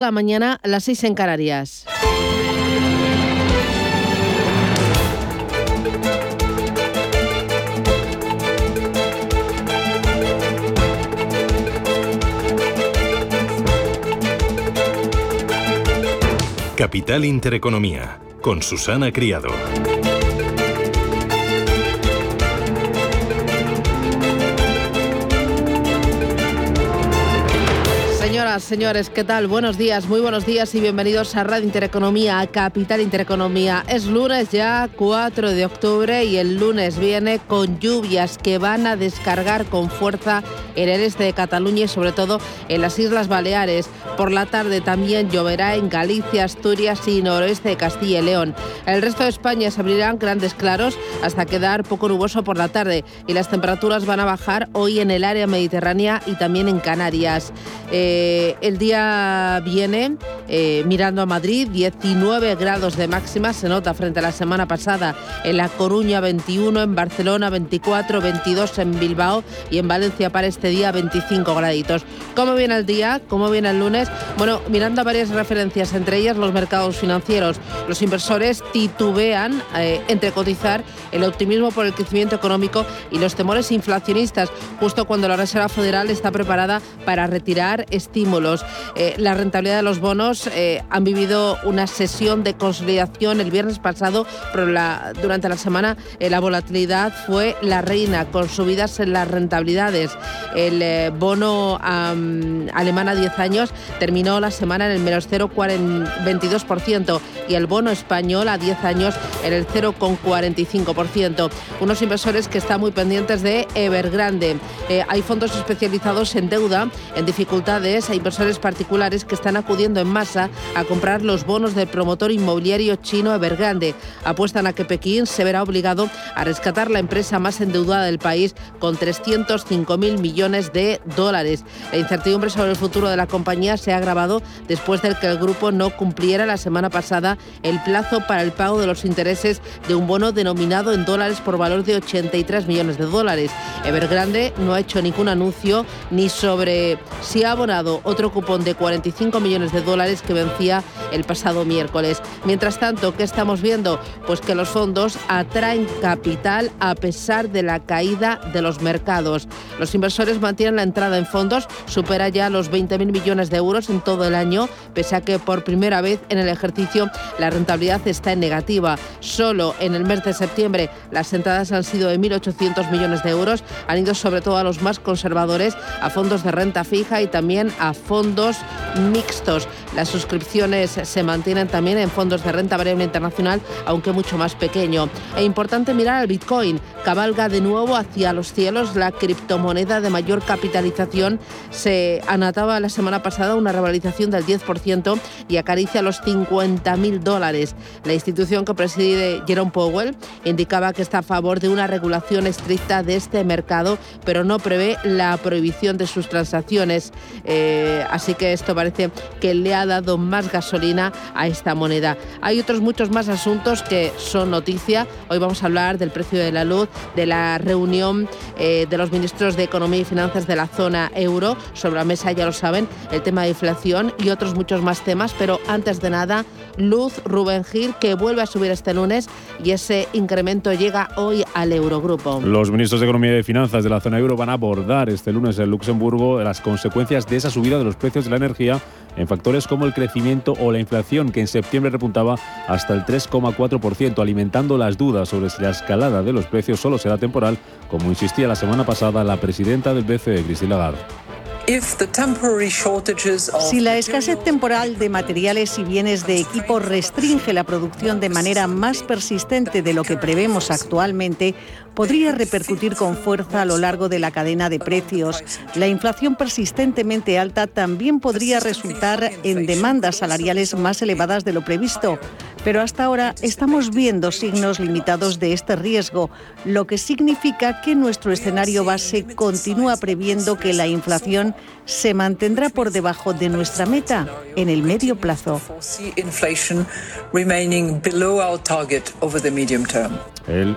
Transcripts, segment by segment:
la mañana, las 6 en Canarias. Capital Intereconomía, con Susana Criado. Señoras, señores, ¿qué tal? Buenos días, muy buenos días y bienvenidos a Radio Intereconomía, a Capital Intereconomía. Es lunes ya 4 de octubre y el lunes viene con lluvias que van a descargar con fuerza en el este de Cataluña y sobre todo en las Islas Baleares. Por la tarde también lloverá en Galicia, Asturias y noroeste de Castilla y León. El resto de España se abrirán grandes claros hasta quedar poco nuboso por la tarde y las temperaturas van a bajar hoy en el área mediterránea y también en Canarias. Eh, el día viene eh, mirando a Madrid, 19 grados de máxima, se nota frente a la semana pasada. En La Coruña 21, en Barcelona 24, 22 en Bilbao y en Valencia para este día 25 graditos. ¿Cómo viene el día? ¿Cómo viene el lunes? Bueno, mirando a varias referencias, entre ellas los mercados financieros. Los inversores titubean eh, entre cotizar el optimismo por el crecimiento económico y los temores inflacionistas, justo cuando la Reserva Federal está preparada para retirar estímulos. Eh, la rentabilidad de los bonos eh, han vivido una sesión de consolidación el viernes pasado, pero la, durante la semana eh, la volatilidad fue la reina, con subidas en las rentabilidades. El bono alemán a 10 años terminó la semana en el menos 0,22% y el bono español a 10 años en el 0,45%. Unos inversores que están muy pendientes de Evergrande. Hay fondos especializados en deuda, en dificultades a inversores particulares que están acudiendo en masa a comprar los bonos del promotor inmobiliario chino Evergrande. Apuestan a que Pekín se verá obligado a rescatar la empresa más endeudada del país con 305 mil millones de dólares. La incertidumbre sobre el futuro de la compañía se ha agravado después de que el grupo no cumpliera la semana pasada el plazo para el pago de los intereses de un bono denominado en dólares por valor de 83 millones de dólares. Evergrande no ha hecho ningún anuncio ni sobre si ha abonado otro cupón de 45 millones de dólares que vencía el pasado miércoles. Mientras tanto, ¿qué estamos viendo? Pues que los fondos atraen capital a pesar de la caída de los mercados. Los inversores mantienen la entrada en fondos, supera ya los 20.000 millones de euros en todo el año, pese a que por primera vez en el ejercicio la rentabilidad está en negativa. Solo en el mes de septiembre las entradas han sido de 1.800 millones de euros, han ido sobre todo a los más conservadores, a fondos de renta fija y también a fondos mixtos. Las suscripciones se mantienen también en fondos de renta variable internacional, aunque mucho más pequeño. Es importante mirar al Bitcoin. Cabalga de nuevo hacia los cielos la criptomoneda de mayor capitalización. Se anotaba la semana pasada una revalorización del 10% y acaricia los 50.000 dólares. La institución que preside Jerome Powell indicaba que está a favor de una regulación estricta de este mercado, pero no prevé la prohibición de sus transacciones. Eh, así que esto parece que le ha dado más gasolina a esta moneda. Hay otros muchos más asuntos que son noticia. Hoy vamos a hablar del precio de la luz, de la reunión eh, de los ministros de Economía y Finanzas de la zona euro. Sobre la mesa, ya lo saben, el tema de inflación y otros muchos más temas. Pero antes de nada, luz Rubén Gil, que vuelve a subir este lunes y ese incremento llega hoy al Eurogrupo. Los ministros de Economía y Finanzas de la zona euro van a abordar este lunes en Luxemburgo las consecuencias de esa subida de los precios de la energía en factores como el crecimiento o la inflación, que en septiembre repuntaba hasta el 3,4%, alimentando las dudas sobre si la escalada de los precios solo será temporal, como insistía la semana pasada la presidenta del BCE, Christine Lagarde. Si la escasez temporal de materiales y bienes de equipo restringe la producción de manera más persistente de lo que prevemos actualmente, podría repercutir con fuerza a lo largo de la cadena de precios. La inflación persistentemente alta también podría resultar en demandas salariales más elevadas de lo previsto. Pero hasta ahora estamos viendo signos limitados de este riesgo, lo que significa que nuestro escenario base continúa previendo que la inflación se mantendrá por debajo de nuestra meta en el medio plazo. El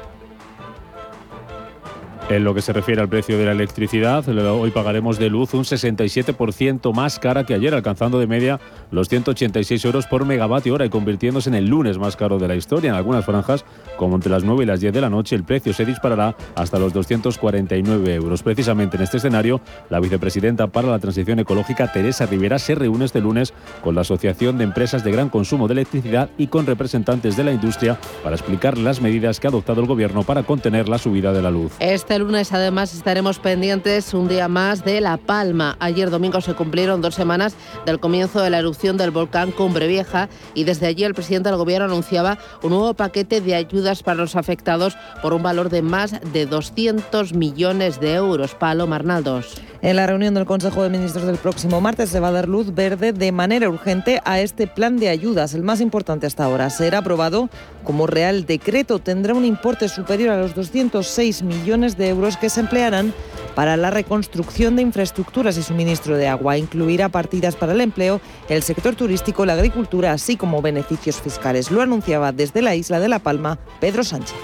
En lo que se refiere al precio de la electricidad, hoy pagaremos de luz un 67% más cara que ayer, alcanzando de media los 186 euros por megavatio hora y convirtiéndose en el lunes más caro de la historia. En algunas franjas, como entre las 9 y las 10 de la noche, el precio se disparará hasta los 249 euros. Precisamente en este escenario, la vicepresidenta para la transición ecológica, Teresa Rivera, se reúne este lunes con la Asociación de Empresas de Gran Consumo de Electricidad y con representantes de la industria para explicar las medidas que ha adoptado el Gobierno para contener la subida de la luz. Este lunes además estaremos pendientes un día más de La Palma. Ayer domingo se cumplieron dos semanas del comienzo de la erupción del volcán Cumbre Vieja y desde allí el presidente del Gobierno anunciaba un nuevo paquete de ayudas para los afectados por un valor de más de 200 millones de euros. Palo Marnaldos. En la reunión del Consejo de Ministros del próximo martes se va a dar luz verde de manera urgente a este plan de ayudas, el más importante hasta ahora. Será aprobado como real decreto. Tendrá un importe superior a los 206 millones de euros que se emplearán para la reconstrucción de infraestructuras y suministro de agua. Incluirá partidas para el empleo, el sector turístico, la agricultura, así como beneficios fiscales. Lo anunciaba desde la isla de La Palma Pedro Sánchez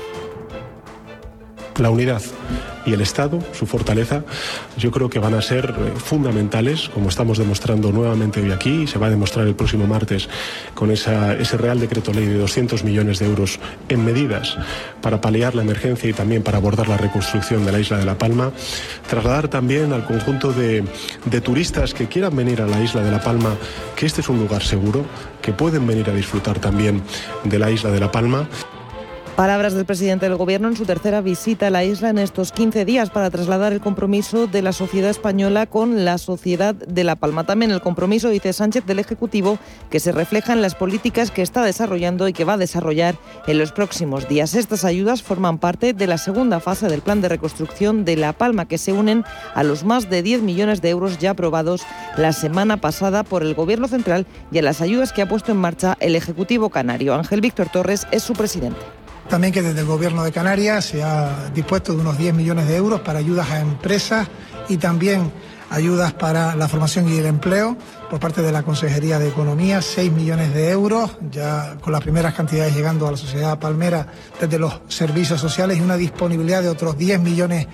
la unidad y el Estado, su fortaleza, yo creo que van a ser eh, fundamentales, como estamos demostrando nuevamente hoy aquí, y se va a demostrar el próximo martes con ese Real Decreto Ley de 200 millones de euros en medidas para paliar la emergencia y también para abordar la reconstrucción de la isla de La Palma. Trasladar también al conjunto de, de turistas que quieran venir a la isla de La Palma que este es un lugar seguro, que pueden venir a disfrutar también de la isla de La Palma. Palabras del presidente del Gobierno en su tercera visita a la isla en estos 15 días para trasladar el compromiso de la sociedad española con la sociedad de La Palma. También el compromiso, dice Sánchez, del Ejecutivo que se refleja en las políticas que está desarrollando y que va a desarrollar en los próximos días. Estas ayudas forman parte de la segunda fase del plan de reconstrucción de La Palma, que se unen a los más de 10 millones de euros ya aprobados la semana pasada por el Gobierno central y a las ayudas que ha puesto en marcha el Ejecutivo Canario. Ángel Víctor Torres es su presidente. También que desde el Gobierno de Canarias se ha dispuesto de unos 10 millones de euros para ayudas a empresas y también ayudas para la formación y el empleo por parte de la Consejería de Economía, 6 millones de euros, ya con las primeras cantidades llegando a la sociedad palmera desde los servicios sociales y una disponibilidad de otros 10 millones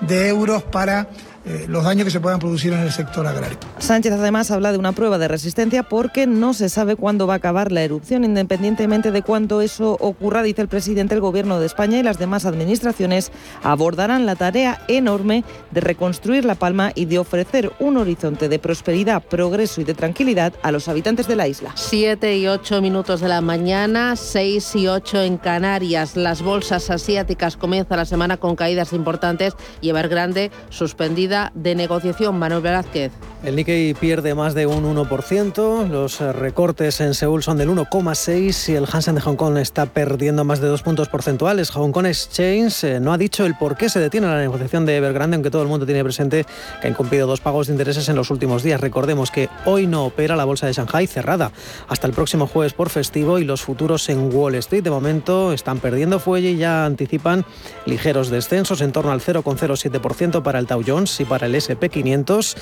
de euros para eh, los daños que se puedan producir en el sector agrario. Sánchez además habla de una prueba de resistencia porque no se sabe cuándo va a acabar la erupción. Independientemente de cuándo eso ocurra, dice el presidente, el Gobierno de España y las demás administraciones abordarán la tarea enorme de reconstruir La Palma y de ofrecer un horizonte de prosperidad, progreso y de tranquilidad a los habitantes de la isla. Siete y ocho minutos de la mañana, seis y ocho en Canarias. Las bolsas asiáticas comienzan la semana con caídas importantes y Evergrande suspendida de negociación. Manuel Velázquez. El Nikkei pierde más de un 1%, los eh, recortes en Seúl son del 1,6% y el Hansen de Hong Kong está perdiendo más de dos puntos porcentuales. Hong Kong Exchange eh, no ha dicho el por qué se detiene la negociación de Evergrande, aunque todo el mundo tiene presente que ha incumplido dos pagos de intereses en los últimos días. Recordemos que hoy no opera la bolsa de Shanghai cerrada hasta el próximo jueves por festivo y los futuros en Wall Street de momento están perdiendo fuelle y ya anticipan ligeros descensos en torno al 0,07% para el Dow Jones y para el SP500.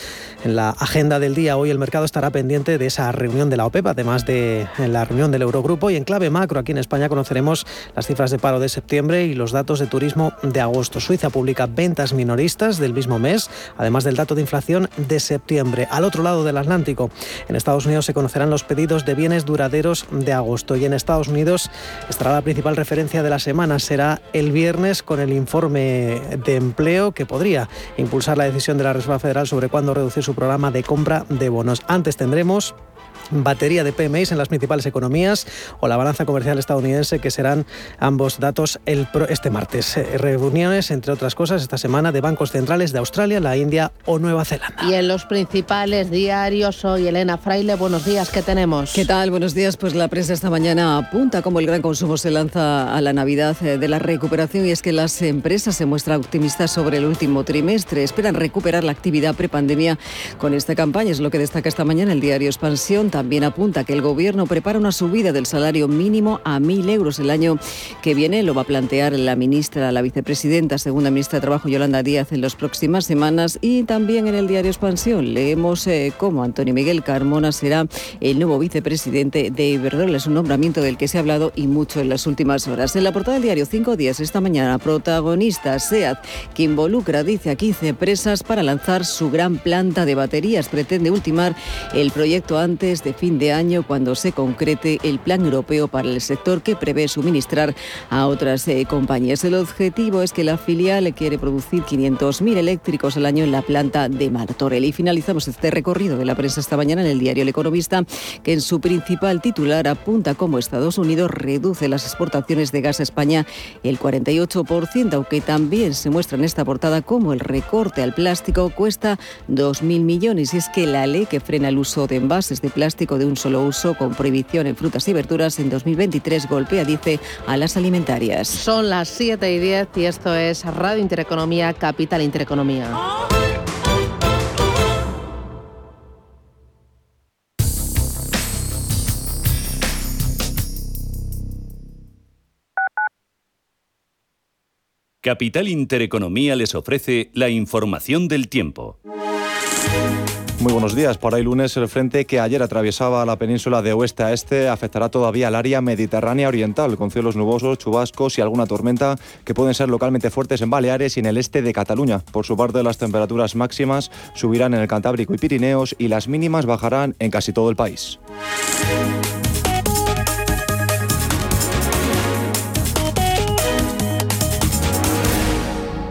En la agenda del día hoy el mercado estará pendiente de esa reunión de la OPEP, además de la reunión del Eurogrupo y en clave macro aquí en España conoceremos las cifras de paro de septiembre y los datos de turismo de agosto. Suiza publica ventas minoristas del mismo mes, además del dato de inflación de septiembre. Al otro lado del Atlántico, en Estados Unidos se conocerán los pedidos de bienes duraderos de agosto y en Estados Unidos estará la principal referencia de la semana. Será el viernes con el informe de empleo que podría impulsar la decisión de la Reserva Federal sobre cuándo reducir su programa de compra de bonos. Antes tendremos batería de PMIs en las principales economías o la balanza comercial estadounidense, que serán ambos datos el este martes. Eh, reuniones, entre otras cosas, esta semana de bancos centrales de Australia, la India o Nueva Zelanda. Y en los principales diarios, hoy Elena Fraile, buenos días, ¿qué tenemos? ¿Qué tal? Buenos días. Pues la prensa esta mañana apunta como el gran consumo se lanza a la Navidad eh, de la recuperación y es que las empresas se muestran optimistas sobre el último trimestre. Esperan recuperar la actividad prepandemia con esta campaña, es lo que destaca esta mañana el diario Expansión también apunta que el Gobierno prepara una subida del salario mínimo a 1.000 euros el año que viene. Lo va a plantear la ministra, la vicepresidenta, segunda ministra de Trabajo, Yolanda Díaz, en las próximas semanas. Y también en el diario Expansión leemos eh, cómo Antonio Miguel Carmona será el nuevo vicepresidente de Iberdrola. Es un nombramiento del que se ha hablado y mucho en las últimas horas. En la portada del diario Cinco Días esta mañana, protagonista SEAT, que involucra, dice a 15 empresas para lanzar su gran planta de baterías. Pretende ultimar el proyecto antes de fin de año cuando se concrete el plan europeo para el sector que prevé suministrar a otras eh, compañías. El objetivo es que la filial quiere producir 500.000 eléctricos al año en la planta de Martorell. Y finalizamos este recorrido de la prensa esta mañana en el diario El Economista, que en su principal titular apunta cómo Estados Unidos reduce las exportaciones de gas a España el 48%, aunque también se muestra en esta portada cómo el recorte al plástico cuesta 2.000 millones. Y es que la ley que frena el uso de envases de plástico de un solo uso con prohibición en frutas y verduras en 2023 golpea, dice, a las alimentarias. Son las 7 y 10 y esto es Radio Intereconomía, Capital Intereconomía. Capital Intereconomía les ofrece la información del tiempo. Muy buenos días. Para hoy lunes, el frente que ayer atravesaba la península de oeste a este afectará todavía al área mediterránea oriental, con cielos nubosos, chubascos y alguna tormenta que pueden ser localmente fuertes en Baleares y en el este de Cataluña. Por su parte, las temperaturas máximas subirán en el Cantábrico y Pirineos y las mínimas bajarán en casi todo el país.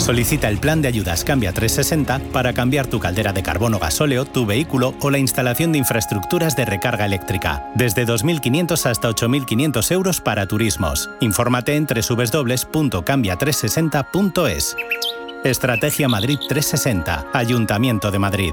Solicita el plan de ayudas Cambia 360 para cambiar tu caldera de carbono gasóleo, tu vehículo o la instalación de infraestructuras de recarga eléctrica. Desde 2.500 hasta 8.500 euros para turismos. Infórmate en www.cambia360.es. Estrategia Madrid 360, Ayuntamiento de Madrid.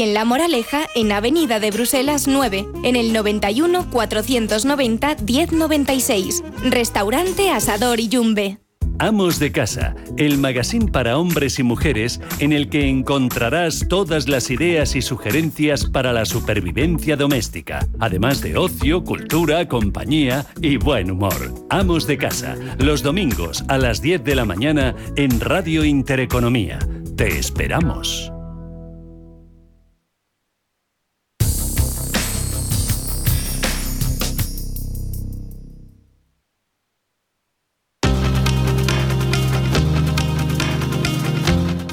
en La Moraleja, en Avenida de Bruselas 9, en el 91 490 1096. Restaurante Asador y Yumbe. Amos de Casa, el magazine para hombres y mujeres en el que encontrarás todas las ideas y sugerencias para la supervivencia doméstica, además de ocio, cultura, compañía y buen humor. Amos de Casa, los domingos a las 10 de la mañana en Radio Intereconomía. Te esperamos.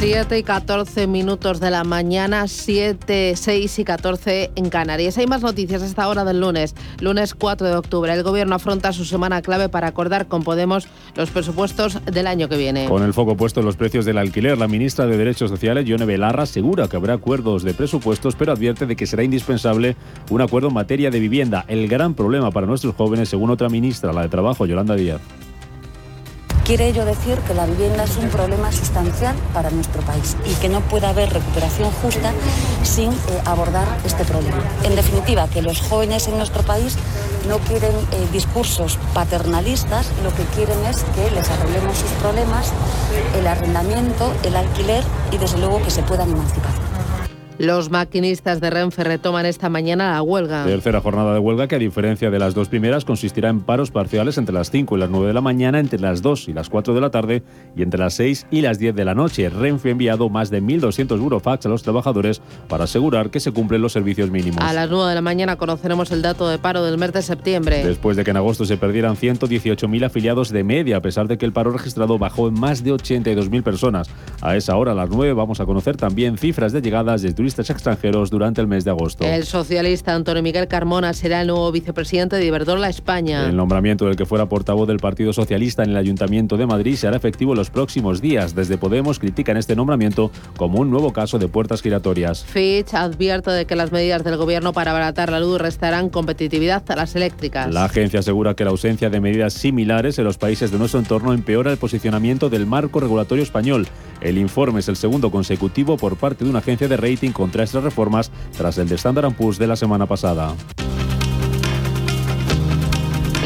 7 y 14 minutos de la mañana, 7, 6 y 14 en Canarias. Hay más noticias a esta hora del lunes, lunes 4 de octubre. El Gobierno afronta su semana clave para acordar con Podemos los presupuestos del año que viene. Con el foco puesto en los precios del alquiler, la ministra de Derechos Sociales, Yone Belarra, asegura que habrá acuerdos de presupuestos, pero advierte de que será indispensable un acuerdo en materia de vivienda. El gran problema para nuestros jóvenes, según otra ministra, la de Trabajo, Yolanda Díaz. Quiere ello decir que la vivienda es un problema sustancial para nuestro país y que no puede haber recuperación justa sin eh, abordar este problema. En definitiva, que los jóvenes en nuestro país no quieren eh, discursos paternalistas, lo que quieren es que les arreglemos sus problemas, el arrendamiento, el alquiler y desde luego que se puedan emancipar. Los maquinistas de Renfe retoman esta mañana la huelga. Tercera jornada de huelga que a diferencia de las dos primeras consistirá en paros parciales entre las 5 y las 9 de la mañana, entre las 2 y las 4 de la tarde y entre las 6 y las 10 de la noche. Renfe ha enviado más de 1.200 burofax a los trabajadores para asegurar que se cumplen los servicios mínimos. A las 9 de la mañana conoceremos el dato de paro del mes de septiembre. Después de que en agosto se perdieran 118.000 afiliados de media, a pesar de que el paro registrado bajó en más de 82.000 personas. A esa hora, a las 9, vamos a conocer también cifras de llegadas de turistas extranjeros durante el mes de agosto. El socialista Antonio Miguel Carmona será el nuevo vicepresidente de Iberdrola España. El nombramiento del que fuera portavoz del Partido Socialista en el Ayuntamiento de Madrid será efectivo en los próximos días. Desde Podemos critican este nombramiento como un nuevo caso de puertas giratorias. Fitch advierte de que las medidas del gobierno para abaratar la luz restarán competitividad a las eléctricas. La agencia asegura que la ausencia de medidas similares en los países de nuestro entorno empeora el posicionamiento del marco regulatorio español. El informe es el segundo consecutivo por parte de una agencia de rating contra estas reformas tras el de Standard Poor's de la semana pasada.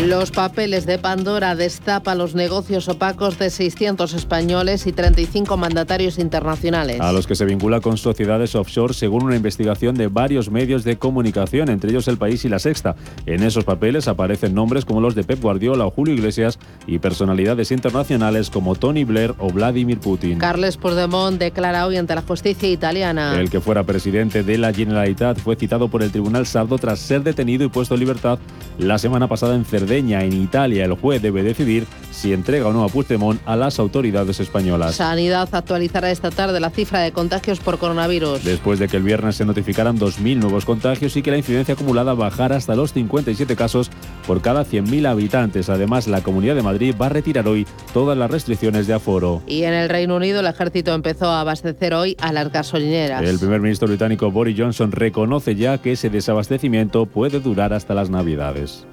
Los papeles de Pandora destapan los negocios opacos de 600 españoles y 35 mandatarios internacionales. A los que se vincula con sociedades offshore según una investigación de varios medios de comunicación, entre ellos El País y La Sexta. En esos papeles aparecen nombres como los de Pep Guardiola o Julio Iglesias y personalidades internacionales como Tony Blair o Vladimir Putin. Carles Puigdemont declara hoy ante la justicia italiana. El que fuera presidente de la Generalitat fue citado por el Tribunal Sardo tras ser detenido y puesto en libertad la semana pasada en Cerdeña en Italia, el juez debe decidir si entrega o no a Puigdemont a las autoridades españolas. Sanidad actualizará esta tarde la cifra de contagios por coronavirus. Después de que el viernes se notificaran 2.000 nuevos contagios y que la incidencia acumulada bajara hasta los 57 casos por cada 100.000 habitantes. Además, la Comunidad de Madrid va a retirar hoy todas las restricciones de aforo. Y en el Reino Unido, el ejército empezó a abastecer hoy a las gasolineras. El primer ministro británico Boris Johnson reconoce ya que ese desabastecimiento puede durar hasta las Navidades.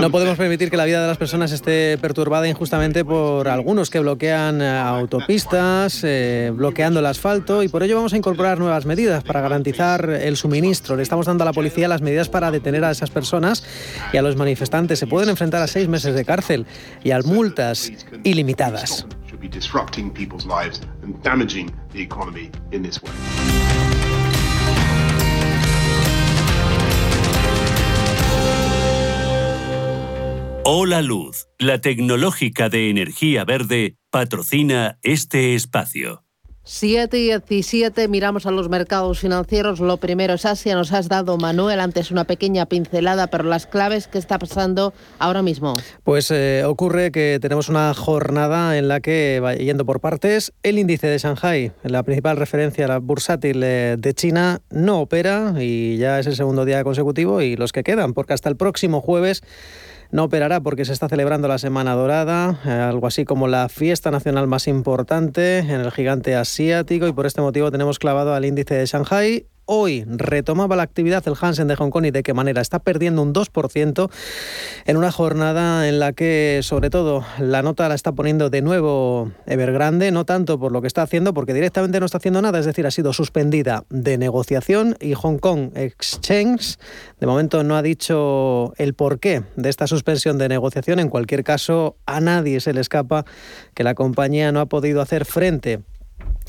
No podemos permitir que la vida de las personas esté perturbada injustamente por algunos que bloquean autopistas, eh, bloqueando el asfalto y por ello vamos a incorporar nuevas medidas para garantizar el suministro. Le estamos dando a la policía las medidas para detener a esas personas y a los manifestantes. Se pueden enfrentar a seis meses de cárcel y a multas ilimitadas. Hola Luz, la tecnológica de energía verde, patrocina este espacio. 7 y 17, miramos a los mercados financieros. Lo primero es Asia, nos has dado Manuel antes una pequeña pincelada, pero las claves que está pasando ahora mismo. Pues eh, ocurre que tenemos una jornada en la que, va yendo por partes, el índice de Shanghai, la principal referencia la bursátil eh, de China, no opera y ya es el segundo día consecutivo y los que quedan, porque hasta el próximo jueves no operará porque se está celebrando la Semana Dorada, eh, algo así como la fiesta nacional más importante en el gigante asiático y por este motivo tenemos clavado al índice de Shanghai hoy retomaba la actividad el Hansen de Hong Kong y de qué manera. Está perdiendo un 2% en una jornada en la que, sobre todo, la nota la está poniendo de nuevo Evergrande, no tanto por lo que está haciendo, porque directamente no está haciendo nada, es decir, ha sido suspendida de negociación y Hong Kong Exchange, de momento, no ha dicho el porqué de esta suspensión de negociación. En cualquier caso, a nadie se le escapa que la compañía no ha podido hacer frente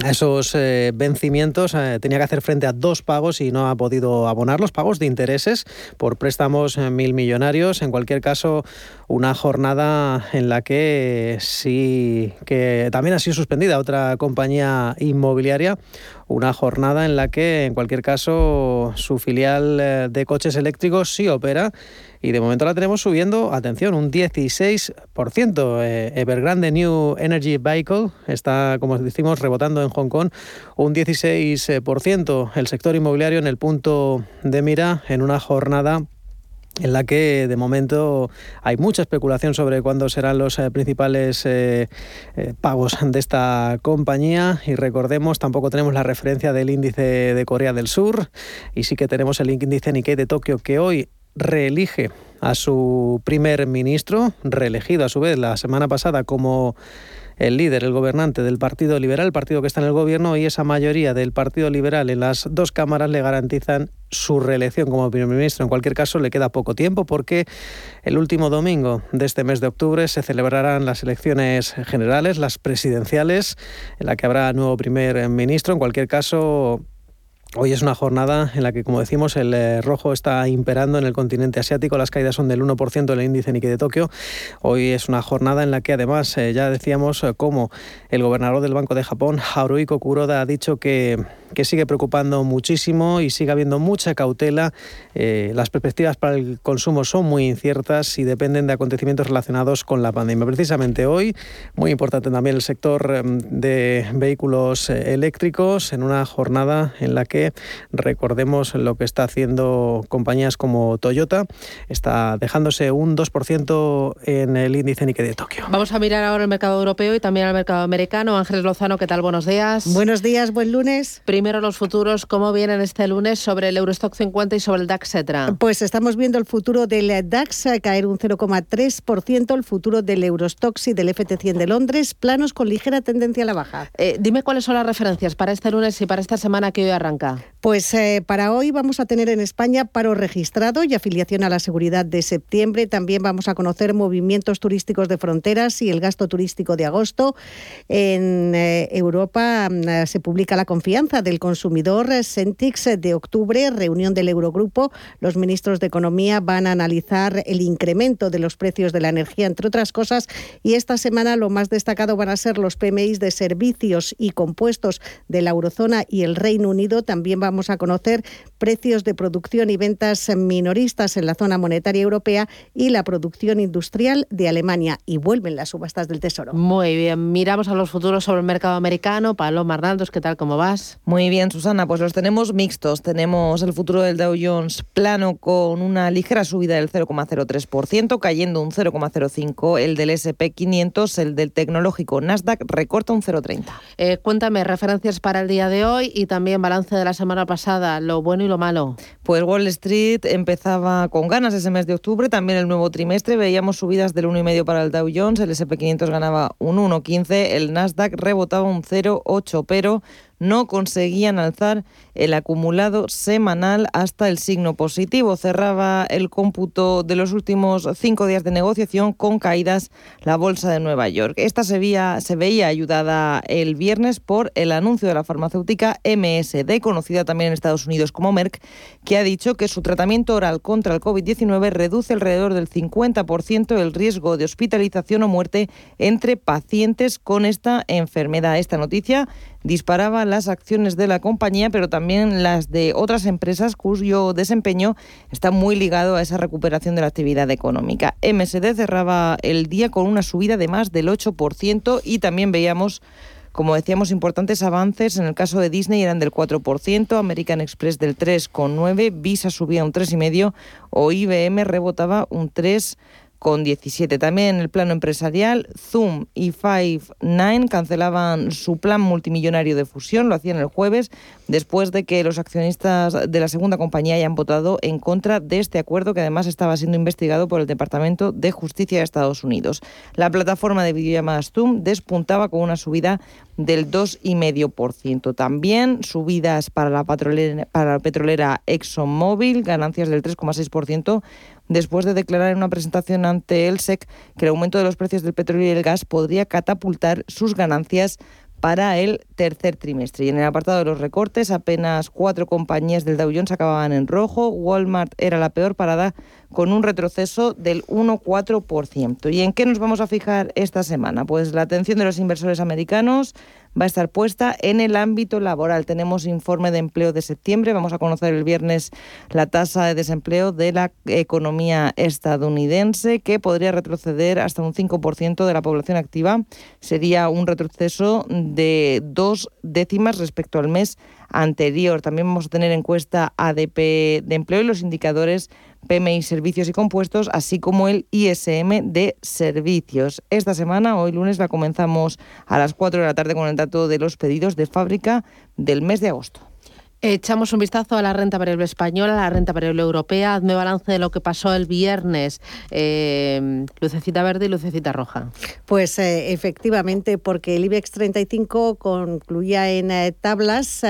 esos eh, vencimientos eh, tenía que hacer frente a dos pagos y no ha podido abonar los pagos de intereses por préstamos eh, mil millonarios. En cualquier caso, una jornada en la que sí, que también ha sido suspendida otra compañía inmobiliaria, una jornada en la que, en cualquier caso, su filial eh, de coches eléctricos sí opera y de momento la tenemos subiendo, atención, un 16%. Eh, Evergrande New Energy Vehicle está, como decimos, rebotando en Hong Kong un 16%. El sector inmobiliario en el punto de mira en una jornada en la que de momento hay mucha especulación sobre cuándo serán los eh, principales eh, eh, pagos de esta compañía y recordemos tampoco tenemos la referencia del índice de Corea del Sur y sí que tenemos el índice Nikkei de Tokio que hoy reelige a su primer ministro, reelegido a su vez la semana pasada como el líder, el gobernante del Partido Liberal, el partido que está en el gobierno, y esa mayoría del Partido Liberal en las dos cámaras le garantizan su reelección como primer ministro. En cualquier caso, le queda poco tiempo porque el último domingo de este mes de octubre se celebrarán las elecciones generales, las presidenciales, en la que habrá nuevo primer ministro. En cualquier caso, Hoy es una jornada en la que, como decimos, el eh, rojo está imperando en el continente asiático. Las caídas son del 1% del índice Nikkei de Tokio. Hoy es una jornada en la que, además, eh, ya decíamos eh, cómo el gobernador del Banco de Japón, Haruhiko Kuroda, ha dicho que que sigue preocupando muchísimo y sigue habiendo mucha cautela. Eh, las perspectivas para el consumo son muy inciertas y dependen de acontecimientos relacionados con la pandemia. Precisamente hoy, muy importante también el sector em, de vehículos eh, eléctricos en una jornada en la que recordemos lo que está haciendo compañías como Toyota, está dejándose un 2% en el índice Nikkei de Tokio. Vamos a mirar ahora el mercado europeo y también al mercado americano. Ángeles Lozano, ¿qué tal? Buenos días. Buenos días, buen lunes primero los futuros, ¿cómo vienen este lunes sobre el Eurostock 50 y sobre el DAX, etcétera? Pues estamos viendo el futuro del DAX caer un 0,3%, el futuro del Eurostox y del FT100 de Londres, planos con ligera tendencia a la baja. Eh, dime cuáles son las referencias para este lunes y para esta semana que hoy arranca. Pues eh, para hoy vamos a tener en España paro registrado y afiliación a la seguridad de septiembre. También vamos a conocer movimientos turísticos de fronteras y el gasto turístico de agosto. En eh, Europa mm, se publica la confianza de el consumidor Sentix de octubre, reunión del Eurogrupo. Los ministros de Economía van a analizar el incremento de los precios de la energía, entre otras cosas. Y esta semana lo más destacado van a ser los PMI de servicios y compuestos de la eurozona y el Reino Unido. También vamos a conocer precios de producción y ventas minoristas en la zona monetaria europea y la producción industrial de Alemania. Y vuelven las subastas del Tesoro. Muy bien, miramos a los futuros sobre el mercado americano. Paloma Arnaldos, ¿qué tal? ¿Cómo vas? Muy muy bien, Susana. Pues los tenemos mixtos. Tenemos el futuro del Dow Jones plano con una ligera subida del 0,03%, cayendo un 0,05%. El del SP500, el del tecnológico Nasdaq, recorta un 0,30%. Eh, cuéntame, referencias para el día de hoy y también balance de la semana pasada, lo bueno y lo malo. Pues Wall Street empezaba con ganas ese mes de octubre, también el nuevo trimestre. Veíamos subidas del 1,5% para el Dow Jones, el SP500 ganaba un 1,15%, el Nasdaq rebotaba un 0,8%, pero no conseguían alzar el acumulado semanal hasta el signo positivo. Cerraba el cómputo de los últimos cinco días de negociación con caídas la bolsa de Nueva York. Esta se veía, se veía ayudada el viernes por el anuncio de la farmacéutica MSD, conocida también en Estados Unidos como Merck, que ha dicho que su tratamiento oral contra el COVID-19 reduce alrededor del 50% el riesgo de hospitalización o muerte entre pacientes con esta enfermedad. Esta noticia disparaba las acciones de la compañía, pero también las de otras empresas cuyo desempeño está muy ligado a esa recuperación de la actividad económica. MSD cerraba el día con una subida de más del 8% y también veíamos como decíamos, importantes avances. En el caso de Disney eran del 4%, American Express del 3,9%, Visa subía un 3,5% o IBM rebotaba un 3% con 17. También en el plano empresarial, Zoom y Five9 cancelaban su plan multimillonario de fusión, lo hacían el jueves, después de que los accionistas de la segunda compañía hayan votado en contra de este acuerdo que además estaba siendo investigado por el Departamento de Justicia de Estados Unidos. La plataforma de videollamadas Zoom despuntaba con una subida del 2,5%. También subidas para la, para la petrolera ExxonMobil, ganancias del 3,6%, después de declarar en una presentación ante el SEC que el aumento de los precios del petróleo y el gas podría catapultar sus ganancias para el tercer trimestre. Y en el apartado de los recortes, apenas cuatro compañías del Dow Jones acababan en rojo. Walmart era la peor parada con un retroceso del 1,4%. ¿Y en qué nos vamos a fijar esta semana? Pues la atención de los inversores americanos va a estar puesta en el ámbito laboral. Tenemos informe de empleo de septiembre. Vamos a conocer el viernes la tasa de desempleo de la economía estadounidense, que podría retroceder hasta un 5% de la población activa. Sería un retroceso de dos décimas respecto al mes anterior. También vamos a tener en cuenta ADP de empleo y los indicadores PMI Servicios y Compuestos, así como el ISM de Servicios. Esta semana, hoy lunes, la comenzamos a las 4 de la tarde con el dato de los pedidos de fábrica del mes de agosto. Echamos un vistazo a la renta variable española, a la renta variable europea. Hazme balance de lo que pasó el viernes. Eh, lucecita verde y lucecita roja. Pues eh, efectivamente, porque el IBEX 35 concluía en eh, tablas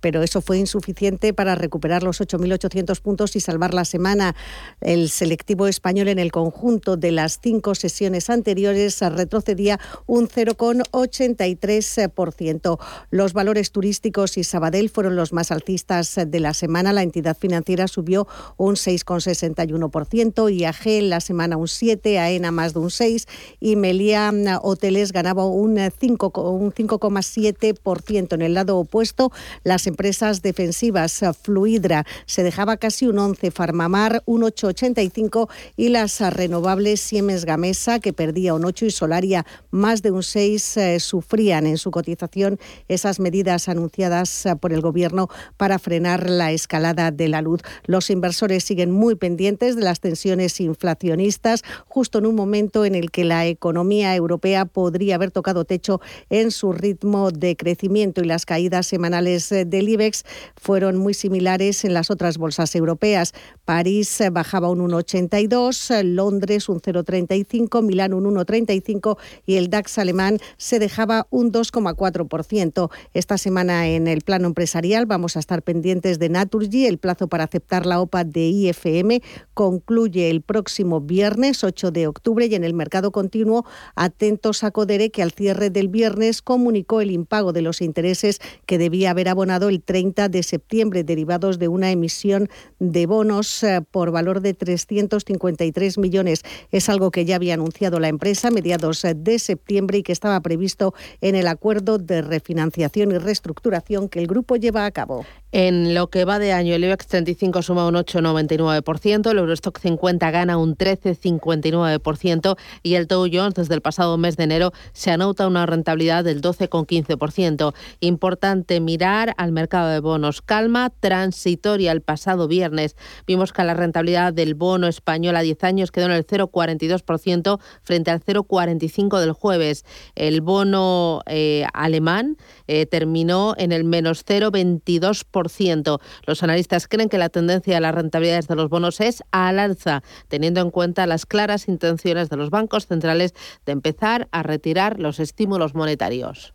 pero eso fue insuficiente para recuperar los 8.800 puntos y salvar la semana. El selectivo español en el conjunto de las cinco sesiones anteriores retrocedía un 0,83%. Los valores turísticos y Sabadell fueron los más alcistas de la semana. La entidad financiera subió un 6,61%, IAG en la semana un 7%, AENA más de un 6% y Melia Hoteles ganaba un 5,7%. En el lado opuesto, las empresas defensivas. Fluidra se dejaba casi un 11, Farmamar un 8,85 y las renovables Siemens Gamesa, que perdía un 8 y Solaria más de un 6, eh, sufrían en su cotización esas medidas anunciadas eh, por el Gobierno para frenar la escalada de la luz. Los inversores siguen muy pendientes de las tensiones inflacionistas, justo en un momento en el que la economía europea podría haber tocado techo en su ritmo de crecimiento y las caídas semanales eh, del IBEX fueron muy similares en las otras bolsas europeas. París eh, bajaba un 1,82, eh, Londres un 0,35, Milán un 1,35 y el DAX alemán se dejaba un 2,4%. Esta semana en el plano empresarial vamos a estar pendientes de Naturgy. El plazo para aceptar la OPA de IFM concluye el próximo viernes 8 de octubre y en el mercado continuo atentos a Codere que al cierre del viernes comunicó el impago de los intereses que debía haber abonado el 30 de septiembre, derivados de una emisión de bonos eh, por valor de 353 millones. Es algo que ya había anunciado la empresa a mediados eh, de septiembre y que estaba previsto en el acuerdo de refinanciación y reestructuración que el grupo lleva a cabo. En lo que va de año, el IBEX 35 suma un 8,99%, el Eurostock 50 gana un 13,59% y el Dow Jones desde el pasado mes de enero se anota una rentabilidad del 12,15%. Importante mirar al mercado de bonos. Calma transitoria el pasado viernes. Vimos que la rentabilidad del bono español a 10 años quedó en el 0,42% frente al 0,45% del jueves. El bono eh, alemán eh, terminó en el menos 0,22%. Los analistas creen que la tendencia de las rentabilidades de los bonos es al alza, teniendo en cuenta las claras intenciones de los bancos centrales de empezar a retirar los estímulos monetarios.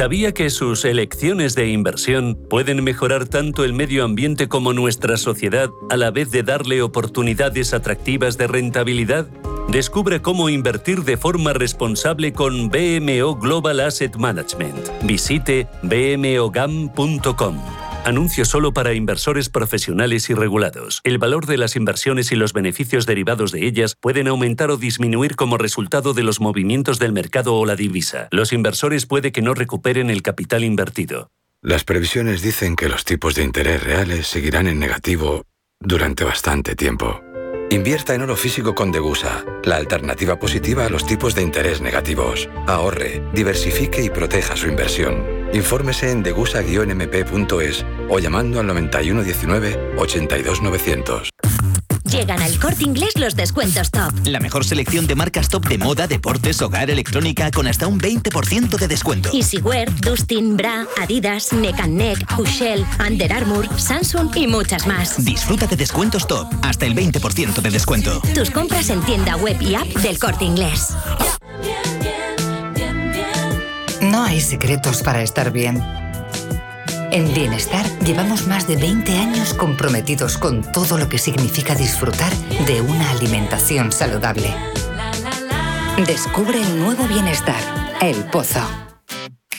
¿Sabía que sus elecciones de inversión pueden mejorar tanto el medio ambiente como nuestra sociedad a la vez de darle oportunidades atractivas de rentabilidad? Descubre cómo invertir de forma responsable con BMO Global Asset Management. Visite bmogam.com. Anuncio solo para inversores profesionales y regulados. El valor de las inversiones y los beneficios derivados de ellas pueden aumentar o disminuir como resultado de los movimientos del mercado o la divisa. Los inversores puede que no recuperen el capital invertido. Las previsiones dicen que los tipos de interés reales seguirán en negativo durante bastante tiempo. Invierta en oro físico con Degusa, la alternativa positiva a los tipos de interés negativos. Ahorre, diversifique y proteja su inversión. Infórmese en degusa-mp.es o llamando al 9119 82900. Llegan al corte inglés los descuentos top. La mejor selección de marcas top de moda, deportes, hogar, electrónica con hasta un 20% de descuento. Easywear, Dustin, Bra, Adidas, Neck Neck, Hushell, Under Armour, Samsung y muchas más. Disfruta de descuentos top, hasta el 20% de descuento. Tus compras en tienda web y app del corte inglés. No hay secretos para estar bien. En Bienestar llevamos más de 20 años comprometidos con todo lo que significa disfrutar de una alimentación saludable. Descubre el nuevo Bienestar, El Pozo.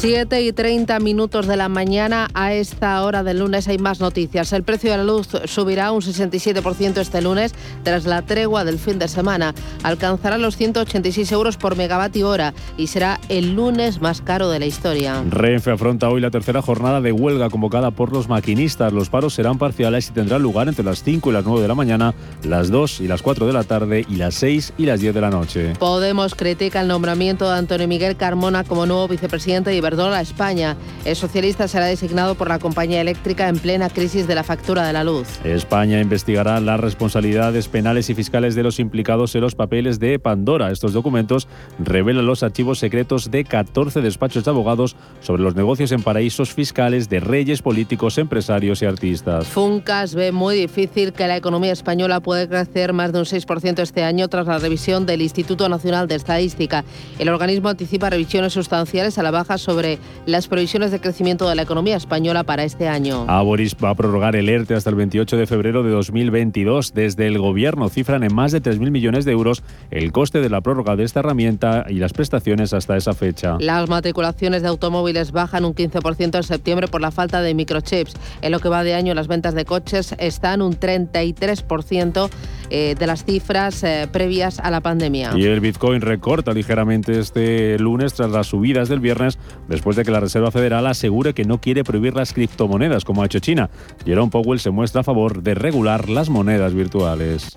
7 y 30 minutos de la mañana a esta hora del lunes hay más noticias. El precio de la luz subirá un 67% este lunes tras la tregua del fin de semana. Alcanzará los 186 euros por megavatio hora y será el lunes más caro de la historia. Renfe afronta hoy la tercera jornada de huelga convocada por los maquinistas. Los paros serán parciales y tendrán lugar entre las 5 y las 9 de la mañana, las 2 y las 4 de la tarde y las 6 y las 10 de la noche. Podemos critica el nombramiento de Antonio Miguel Carmona como nuevo vicepresidente de Iberdrola España. El socialista será designado por la compañía eléctrica en plena crisis de la factura de la luz. España investigará las responsabilidades penales y fiscales de los implicados en los papeles de Pandora. Estos documentos revelan los archivos secretos de 14 despachos de abogados sobre los negocios en paraísos fiscales de reyes políticos, empresarios y artistas. Funcas ve muy difícil que la economía española pueda crecer más de un 6% este año tras la revisión del Instituto Nacional de Estadística. El organismo anticipa revisiones sustanciales a la baja sobre las previsiones de crecimiento de la economía española para este año. Aboris va a prorrogar el ERTE hasta el 28 de febrero de 2022. Desde el Gobierno cifran en más de 3.000 millones de euros el coste de la prórroga de esta herramienta y las prestaciones hasta esa fecha. Las matriculaciones de automóviles bajan un 15% en septiembre por la falta de microchips. En lo que va de año, las ventas de coches están un 33% eh, de las cifras eh, previas a la pandemia. Y el Bitcoin recorta ligeramente este lunes tras las subidas del viernes, después de que la Reserva Federal asegure que no quiere prohibir las criptomonedas como ha hecho China. Jerome Powell se muestra a favor de regular las monedas virtuales.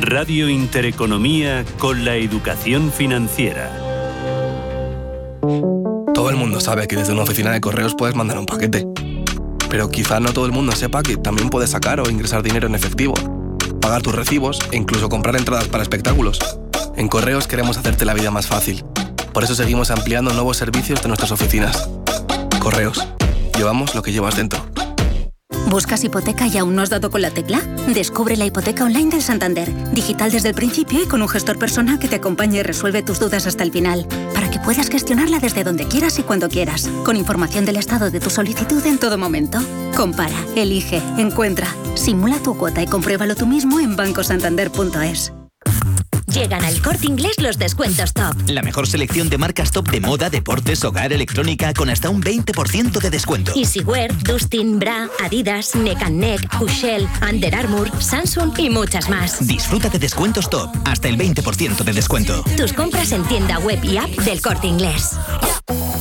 Radio Intereconomía con la educación financiera. Todo el mundo sabe que desde una oficina de correos puedes mandar un paquete. Pero quizá no todo el mundo sepa que también puedes sacar o ingresar dinero en efectivo, pagar tus recibos e incluso comprar entradas para espectáculos. En correos queremos hacerte la vida más fácil. Por eso seguimos ampliando nuevos servicios de nuestras oficinas. Correos. Llevamos lo que llevas dentro. ¿Buscas hipoteca y aún no has dado con la tecla? Descubre la hipoteca online del Santander, digital desde el principio y con un gestor personal que te acompañe y resuelve tus dudas hasta el final, para que puedas gestionarla desde donde quieras y cuando quieras, con información del estado de tu solicitud en todo momento. Compara, elige, encuentra, simula tu cuota y compruébalo tú mismo en bancosantander.es. Llegan al corte inglés los descuentos top. La mejor selección de marcas top de moda, deportes, hogar, electrónica con hasta un 20% de descuento. Easywear, Dustin, Bra, Adidas, Neck Neck, Hushell, Under Armour, Samsung y muchas más. Disfruta de descuentos top, hasta el 20% de descuento. Tus compras en tienda web y app del corte inglés.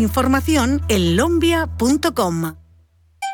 información en lombia.com.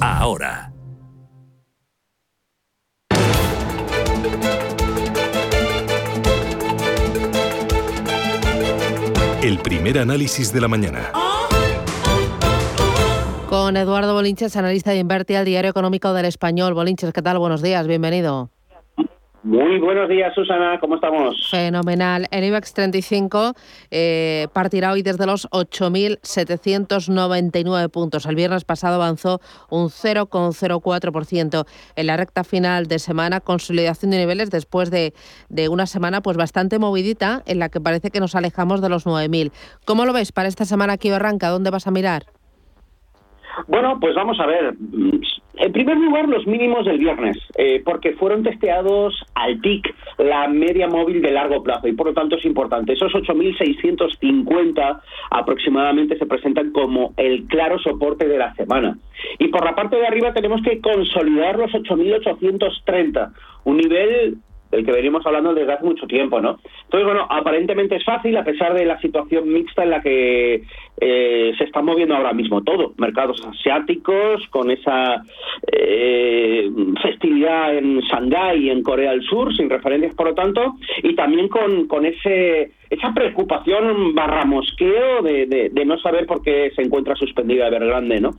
ahora. El primer análisis de la mañana. Con Eduardo Bolinches, analista de Inverti al Diario Económico del Español. Bolinches, ¿qué tal? Buenos días, bienvenido. Muy buenos días, Susana, ¿cómo estamos? Fenomenal. El IBEX 35 eh, partirá hoy desde los 8.799 puntos. El viernes pasado avanzó un 0,04%. En la recta final de semana, consolidación de niveles después de, de una semana pues bastante movidita en la que parece que nos alejamos de los 9.000. ¿Cómo lo ves para esta semana que arranca? ¿Dónde vas a mirar? Bueno, pues vamos a ver. En primer lugar, los mínimos del viernes, eh, porque fueron testeados al TIC, la media móvil de largo plazo, y por lo tanto es importante. Esos 8.650 aproximadamente se presentan como el claro soporte de la semana. Y por la parte de arriba tenemos que consolidar los 8.830, un nivel el que venimos hablando desde hace mucho tiempo, ¿no? Entonces, bueno, aparentemente es fácil a pesar de la situación mixta en la que eh, se está moviendo ahora mismo todo. Mercados asiáticos, con esa eh, festividad en Shanghái y en Corea del Sur, sin referencias por lo tanto, y también con, con ese esa preocupación barra mosqueo de, de, de no saber por qué se encuentra suspendida Evergrande, ¿no?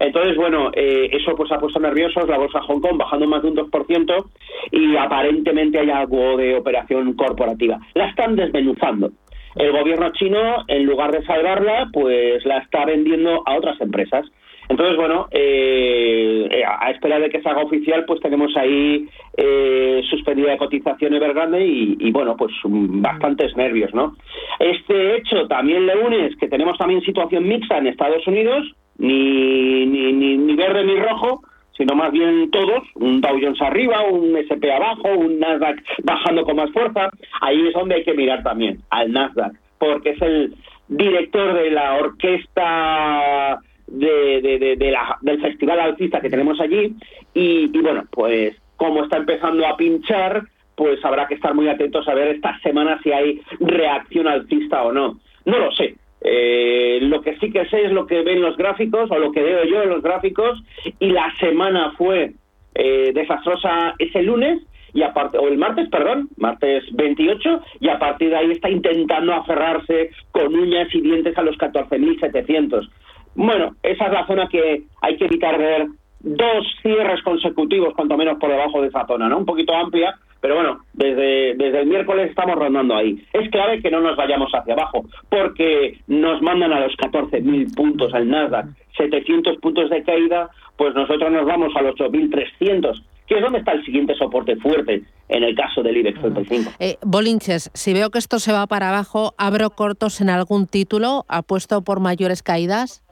Entonces, bueno, eh, eso pues ha puesto nerviosos la bolsa de Hong Kong bajando más de un 2% y aparentemente hay algo de operación corporativa. La están desmenuzando. El gobierno chino, en lugar de salvarla, pues la está vendiendo a otras empresas. Entonces, bueno, eh, a espera de que se haga oficial, pues tenemos ahí eh, suspendida de cotización Evergrande y, bueno, pues bastantes nervios, ¿no? Este hecho también le une es que tenemos también situación mixta en Estados Unidos, ni, ni, ni, ni verde ni rojo, sino más bien todos, un Dow Jones arriba, un SP abajo, un Nasdaq bajando con más fuerza. Ahí es donde hay que mirar también al Nasdaq, porque es el director de la orquesta de, de, de, del festival alcista que tenemos allí y, y bueno, pues como está empezando a pinchar, pues habrá que estar muy atentos a ver esta semana si hay reacción alcista o no. No lo sé, eh, lo que sí que sé es lo que ven los gráficos o lo que veo yo en los gráficos y la semana fue eh, desastrosa ese lunes y aparte o el martes, perdón, martes 28 y a partir de ahí está intentando aferrarse con uñas y dientes a los 14.700. Bueno, esa es la zona que hay que evitar ver dos cierres consecutivos, cuanto menos por debajo de esa zona, ¿no? Un poquito amplia, pero bueno, desde, desde el miércoles estamos rondando ahí. Es clave que no nos vayamos hacia abajo, porque nos mandan a los 14.000 puntos al Nasdaq, 700 puntos de caída, pues nosotros nos vamos a los 8.300 que es donde está el siguiente soporte fuerte en el caso del IBEX 35. Eh, Bolinches, si veo que esto se va para abajo, ¿abro cortos en algún título? ¿Apuesto por mayores caídas?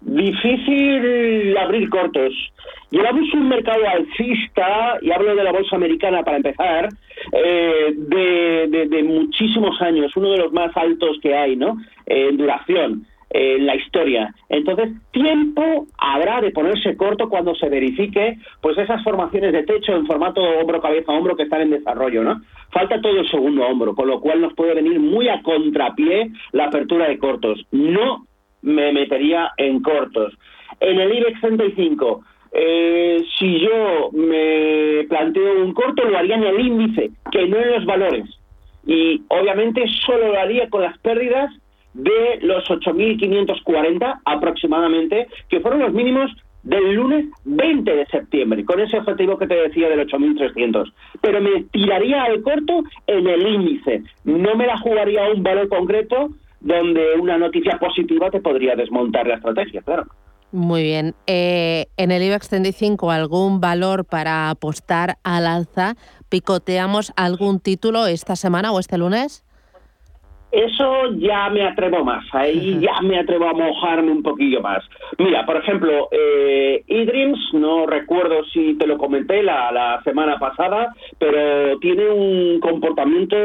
Difícil abrir cortos. Llevamos un mercado alcista, y hablo de la bolsa americana para empezar, eh, de, de, muchísimos años, uno de los más altos que hay, ¿no? Eh, en duración en la historia. Entonces, tiempo habrá de ponerse corto cuando se verifique pues esas formaciones de techo en formato hombro cabeza hombro que están en desarrollo, ¿no? Falta todo el segundo hombro, con lo cual nos puede venir muy a contrapié la apertura de cortos. No me metería en cortos. En el IBEX 35, eh, si yo me planteo un corto, lo haría en el índice, que no en los valores. Y obviamente solo lo haría con las pérdidas de los 8.540 aproximadamente, que fueron los mínimos del lunes 20 de septiembre, con ese objetivo que te decía del 8.300. Pero me tiraría al corto en el índice, no me la jugaría a un valor concreto donde una noticia positiva te podría desmontar la estrategia, claro. Muy bien. Eh, en el IBEX 35, ¿algún valor para apostar al alza? ¿Picoteamos algún título esta semana o este lunes? Eso ya me atrevo más, ahí ya me atrevo a mojarme un poquillo más. Mira, por ejemplo, eh, eDreams, no recuerdo si te lo comenté la, la semana pasada, pero tiene un comportamiento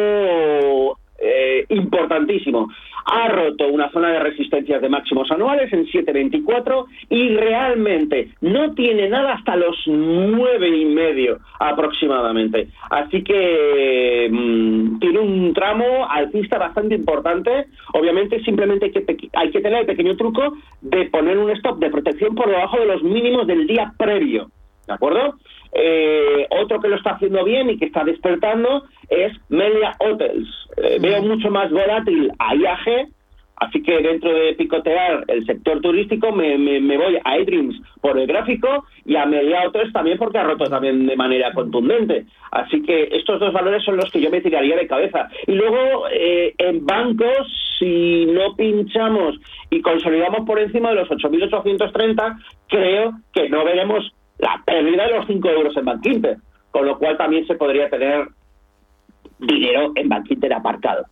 eh, importantísimo. Ha roto una zona de resistencias de máximos anuales en 7.24 y realmente no tiene nada hasta los nueve y medio aproximadamente. Así que mm, tiene un tramo alcista bastante importante. Obviamente simplemente hay que, hay que tener el pequeño truco de poner un stop de protección por debajo de los mínimos del día previo. ¿De acuerdo? Eh, otro que lo está haciendo bien y que está despertando es Media Hotels. Eh, veo mucho más volátil a IAG, así que dentro de picotear el sector turístico me, me, voy a iDreams por el gráfico y a Media Hotels también porque ha roto también de manera contundente. Así que estos dos valores son los que yo me tiraría de cabeza. Y luego eh, en bancos, si no pinchamos y consolidamos por encima de los 8.830, creo que no veremos la pérdida de los 5 euros en Bankinter, con lo cual también se podría tener dinero en Bankinter aparcado.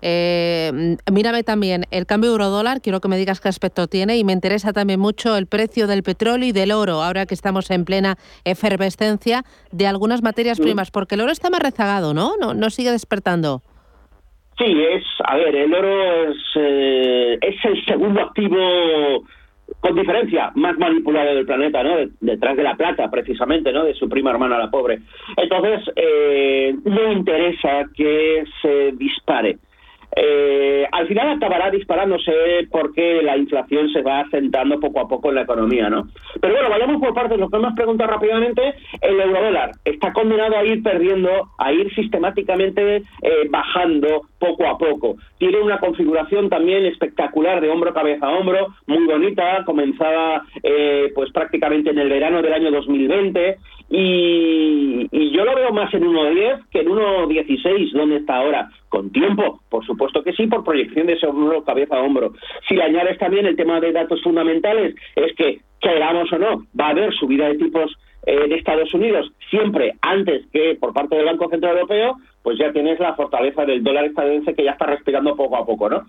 Eh, mírame también el cambio euro-dólar, quiero que me digas qué aspecto tiene y me interesa también mucho el precio del petróleo y del oro, ahora que estamos en plena efervescencia de algunas materias primas, porque el oro está más rezagado, ¿no? No, no sigue despertando. Sí, es, a ver, el oro es, eh, es el segundo activo con diferencia, más manipulado del planeta, ¿no? Detrás de la plata, precisamente, ¿no? De su prima hermana, la pobre. Entonces, eh, no interesa que se dispare eh, al final acabará disparándose porque la inflación se va asentando poco a poco en la economía, ¿no? Pero bueno, vayamos por partes. Lo que hemos preguntado rápidamente, el eurodólar está condenado a ir perdiendo, a ir sistemáticamente eh, bajando poco a poco. Tiene una configuración también espectacular de hombro cabeza a hombro, muy bonita, comenzada eh, pues prácticamente en el verano del año 2020 y, yo lo veo más en 1.10 que en 1.16, donde está ahora. Con tiempo, por supuesto que sí, por proyección de ese hombro cabeza a hombro. Si le añades también el tema de datos fundamentales, es que, queramos o no, va a haber subida de tipos eh, de Estados Unidos siempre antes que por parte del Banco Central Europeo, pues ya tienes la fortaleza del dólar estadounidense que ya está respirando poco a poco, ¿no?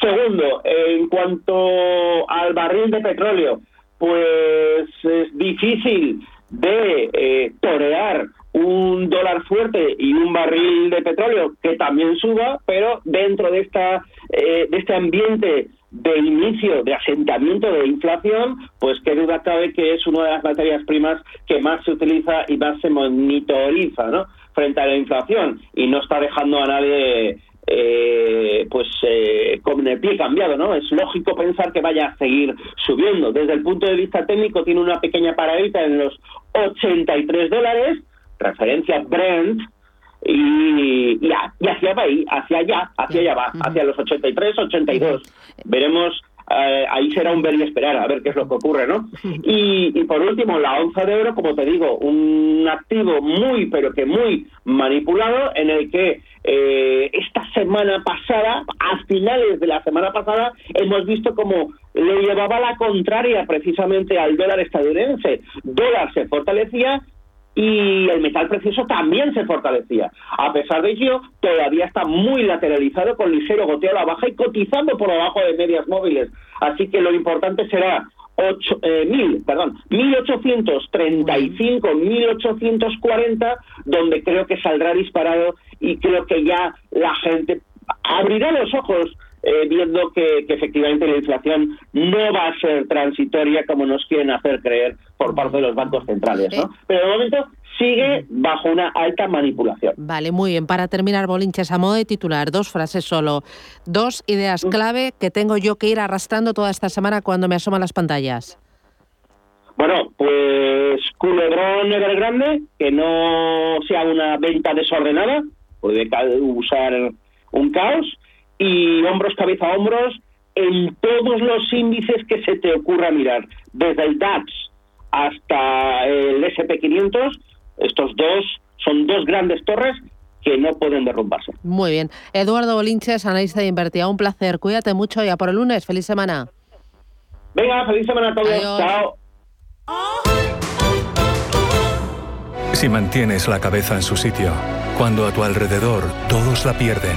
Segundo, en cuanto al barril de petróleo, pues es difícil de eh, torear un dólar fuerte y un barril de petróleo que también suba, pero dentro de esta eh, de este ambiente de inicio, de asentamiento de inflación, pues qué duda cabe que es una de las materias primas que más se utiliza y más se monitoriza, ¿no? Frente a la inflación y no está dejando a nadie eh, pues eh, con el pie cambiado, ¿no? Es lógico pensar que vaya a seguir subiendo. Desde el punto de vista técnico tiene una pequeña paradita en los 83 dólares, referencia Brent, y, y, hacia ahí, hacia allá, hacia allá va, hacia los 83, 82. Veremos, eh, ahí será un ver y esperar, a ver qué es lo que ocurre, ¿no? Y, y, por último, la onza de oro, como te digo, un activo muy, pero que muy manipulado, en el que eh, esta semana pasada, a finales de la semana pasada, hemos visto como le llevaba la contraria precisamente al dólar estadounidense. Dólar se fortalecía, y el metal precioso también se fortalecía. A pesar de ello, todavía está muy lateralizado con ligero goteo a la baja y cotizando por debajo de medias móviles. Así que lo importante será 8, eh, mil, perdón, 1835, 1840, donde creo que saldrá disparado y creo que ya la gente abrirá los ojos eh, viendo que, efectivamente la inflación no va a ser transitoria como nos quieren hacer creer por parte de los bancos centrales, ¿no? Pero de momento sigue bajo una alta manipulación. Vale, muy bien. Para terminar, Bolinches, a modo de titular, dos frases solo, dos ideas clave que tengo yo que ir arrastrando toda esta semana cuando me asoman las pantallas. Bueno, pues culebrón grande, que no sea una venta desordenada, puede usar un caos y hombros, cabeza, hombros en todos los índices que se te ocurra mirar, desde el DAX hasta el SP500, estos dos son dos grandes torres que no pueden derrumbarse. Muy bien. Eduardo Bolinches, analista de Invertida, un placer. Cuídate mucho y a por el lunes. Feliz semana. Venga, feliz semana a todos. Chao. Si mantienes la cabeza en su sitio, cuando a tu alrededor todos la pierden,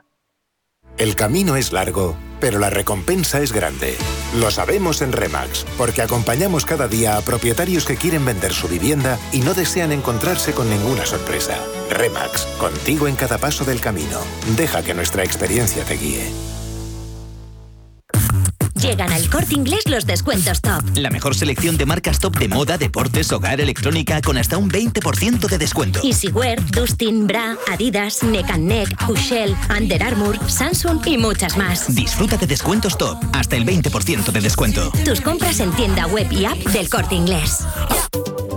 El camino es largo, pero la recompensa es grande. Lo sabemos en Remax, porque acompañamos cada día a propietarios que quieren vender su vivienda y no desean encontrarse con ninguna sorpresa. Remax, contigo en cada paso del camino. Deja que nuestra experiencia te guíe. Llegan al corte inglés los descuentos top. La mejor selección de marcas top de moda, deportes, hogar, electrónica con hasta un 20% de descuento. Easywear, Dustin, Bra, Adidas, Neck and Neck, Hushell, Under Armour, Samsung y muchas más. Disfruta de descuentos top, hasta el 20% de descuento. Tus compras en tienda web y app del corte inglés.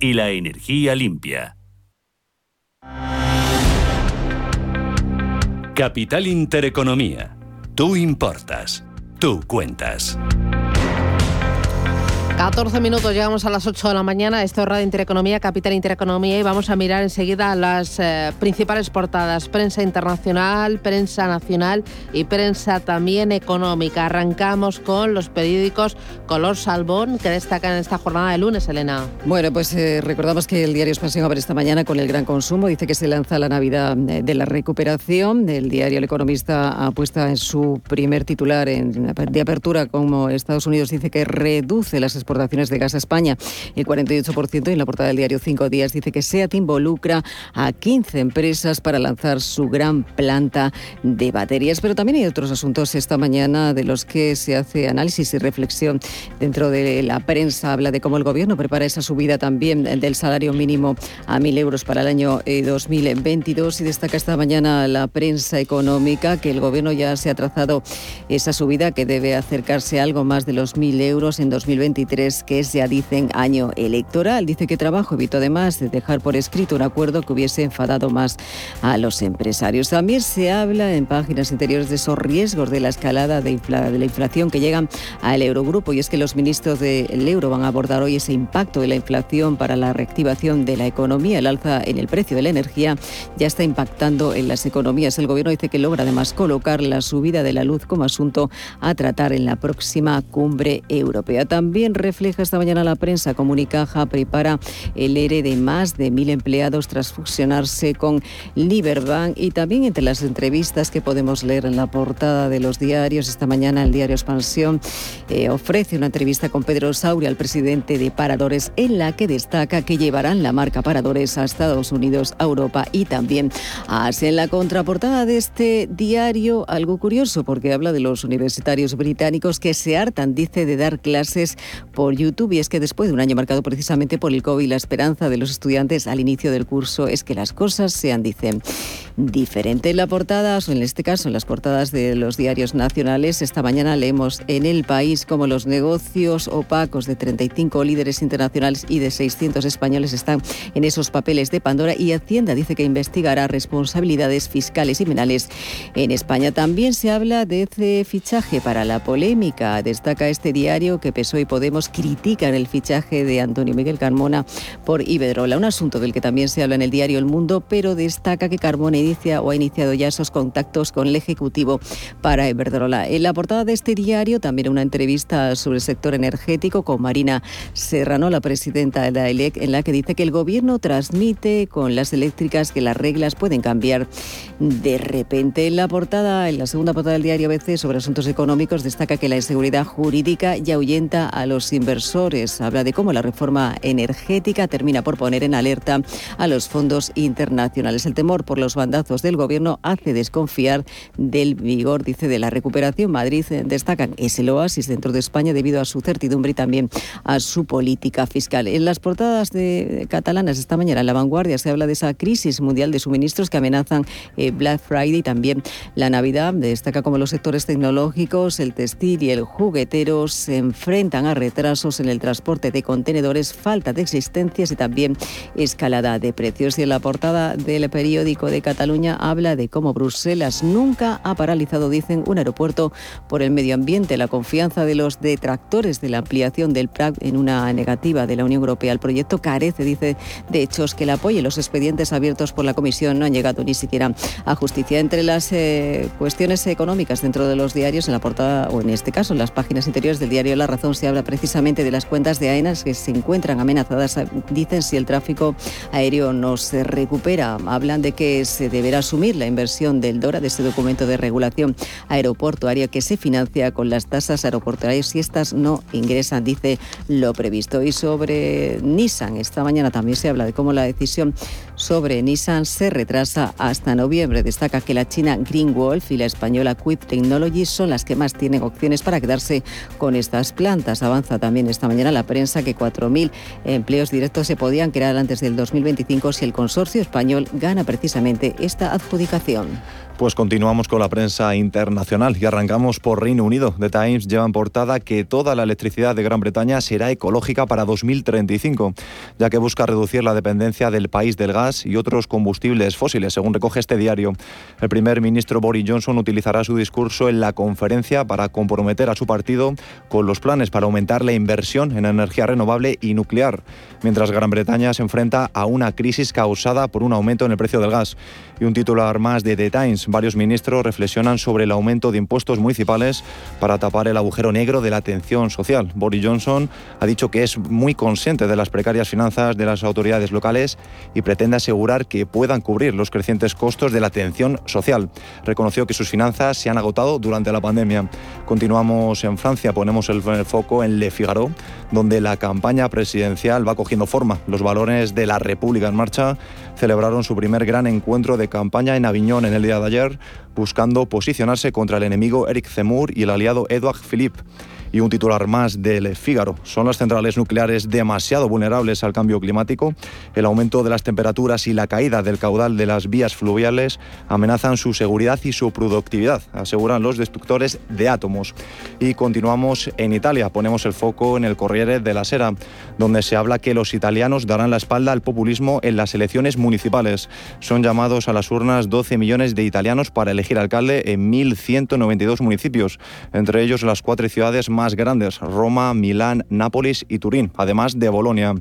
y la energía limpia. Capital Intereconomía. Tú importas. Tú cuentas. 14 minutos, llegamos a las 8 de la mañana. Esto es Radio Intereconomía, Capital Intereconomía, y vamos a mirar enseguida las eh, principales portadas: prensa internacional, prensa nacional y prensa también económica. Arrancamos con los periódicos Color Salbón, que destacan en esta jornada de lunes, Elena. Bueno, pues eh, recordamos que el diario Expansión abre esta mañana con el gran consumo. Dice que se lanza la Navidad eh, de la recuperación. El diario El Economista apuesta en su primer titular de apertura, como Estados Unidos dice que reduce las exportaciones de gas a España el 48% y en la portada del diario Cinco Días dice que SEAT involucra a 15 empresas para lanzar su gran planta de baterías. Pero también hay otros asuntos esta mañana de los que se hace análisis y reflexión dentro de la prensa. Habla de cómo el gobierno prepara esa subida también del salario mínimo a 1.000 euros para el año 2022 eh, y destaca esta mañana la prensa económica que el gobierno ya se ha trazado esa subida que debe acercarse a algo más de los 1.000 euros en 2023 que ya dicen, año electoral. Dice que trabajo evitó además de dejar por escrito un acuerdo que hubiese enfadado más a los empresarios. También se habla en páginas interiores de esos riesgos de la escalada de, de la inflación que llegan al Eurogrupo y es que los ministros del euro van a abordar hoy ese impacto de la inflación para la reactivación de la economía. El alza en el precio de la energía ya está impactando en las economías. El gobierno dice que logra además colocar la subida de la luz como asunto a tratar en la próxima cumbre europea. También refleja esta mañana la prensa. Comunicaja prepara el ERE de más de mil empleados tras fusionarse con Liberbank y también entre las entrevistas que podemos leer en la portada de los diarios. Esta mañana el diario Expansión eh, ofrece una entrevista con Pedro Sauri, al presidente de Paradores, en la que destaca que llevarán la marca Paradores a Estados Unidos, a Europa y también a. En la contraportada de este diario, algo curioso porque habla de los universitarios británicos que se hartan, dice, de dar clases por YouTube. Y es que después de un año marcado precisamente por el COVID, la esperanza de los estudiantes al inicio del curso es que las cosas sean, dicen, diferentes. En la portada, o en este caso en las portadas de los diarios nacionales, esta mañana leemos en el país cómo los negocios opacos de 35 líderes internacionales y de 600 españoles están en esos papeles de Pandora y Hacienda dice que investigará responsabilidades fiscales y penales en España. También se habla de ese fichaje para la polémica. Destaca este diario que PSOE y Podemos critican el fichaje de Antonio Miguel Carmona por Iberdrola, un asunto del que también se habla en el diario El Mundo, pero destaca que Carmona inicia o ha iniciado ya esos contactos con el Ejecutivo para Iberdrola. En la portada de este diario también una entrevista sobre el sector energético con Marina Serrano, la presidenta de la ELEC, en la que dice que el gobierno transmite con las eléctricas que las reglas pueden cambiar de repente. En la portada, en la segunda portada del diario ABC sobre asuntos económicos, destaca que la inseguridad jurídica ya ahuyenta a los inversores. Habla de cómo la reforma energética termina por poner en alerta a los fondos internacionales. El temor por los bandazos del gobierno hace desconfiar del vigor, dice, de la recuperación. Madrid eh, destacan ese oasis dentro de España debido a su certidumbre y también a su política fiscal. En las portadas de catalanas esta mañana en La Vanguardia se habla de esa crisis mundial de suministros que amenazan eh, Black Friday y también la Navidad. Destaca como los sectores tecnológicos, el textil y el juguetero se enfrentan a retrasos en el transporte de contenedores, falta de existencias y también escalada de precios. Y en la portada del periódico de Cataluña habla de cómo Bruselas nunca ha paralizado, dicen, un aeropuerto por el medio ambiente. La confianza de los detractores de la ampliación del Prat en una negativa de la Unión Europea al proyecto carece, dice, de hechos que el apoyo y los expedientes abiertos por la Comisión no han llegado ni siquiera a justicia. Entre las eh, cuestiones económicas dentro de los diarios, en la portada, o en este caso en las páginas interiores del diario La Razón, se habla precisamente de las cuentas de AENAS que se encuentran amenazadas, dicen, si el tráfico aéreo no se recupera. Hablan de que se deberá asumir la inversión del DORA, de ese documento de regulación aeroportuaria que se financia con las tasas aeroportuarias si estas no ingresan, dice lo previsto. Y sobre Nissan, esta mañana también se habla de cómo la decisión sobre Nissan se retrasa hasta noviembre. Destaca que la china Green Wolf y la española Quip Technologies son las que más tienen opciones para quedarse con estas plantas. Avanza también esta mañana la prensa que 4.000 empleos directos se podían crear antes del 2025 si el consorcio español gana precisamente esta adjudicación. Pues continuamos con la prensa internacional y arrancamos por Reino Unido. The Times lleva en portada que toda la electricidad de Gran Bretaña será ecológica para 2035, ya que busca reducir la dependencia del país del gas y otros combustibles fósiles, según recoge este diario. El primer ministro Boris Johnson utilizará su discurso en la conferencia para comprometer a su partido con los planes para aumentar la inversión en energía renovable y nuclear, mientras Gran Bretaña se enfrenta a una crisis causada por un aumento en el precio del gas. Y un titular más de The Times varios ministros reflexionan sobre el aumento de impuestos municipales para tapar el agujero negro de la atención social. Boris Johnson ha dicho que es muy consciente de las precarias finanzas de las autoridades locales y pretende asegurar que puedan cubrir los crecientes costos de la atención social. Reconoció que sus finanzas se han agotado durante la pandemia. Continuamos en Francia, ponemos el foco en Le Figaro, donde la campaña presidencial va cogiendo forma. Los valores de la República en Marcha celebraron su primer gran encuentro de campaña en Aviñón en el día de ayer, buscando posicionarse contra el enemigo Eric Zemmour y el aliado Edouard Philippe. Y un titular más del Fígaro. ¿Son las centrales nucleares demasiado vulnerables al cambio climático? El aumento de las temperaturas y la caída del caudal de las vías fluviales amenazan su seguridad y su productividad, aseguran los destructores de átomos. Y continuamos en Italia. Ponemos el foco en el Corriere de la Sera, donde se habla que los italianos darán la espalda al populismo en las elecciones municipales. Son llamados a las urnas 12 millones de italianos para elegir alcalde en 1.192 municipios, entre ellos las cuatro ciudades más más grandes, Roma, Milán, Nápoles y Turín, además de Bolonia.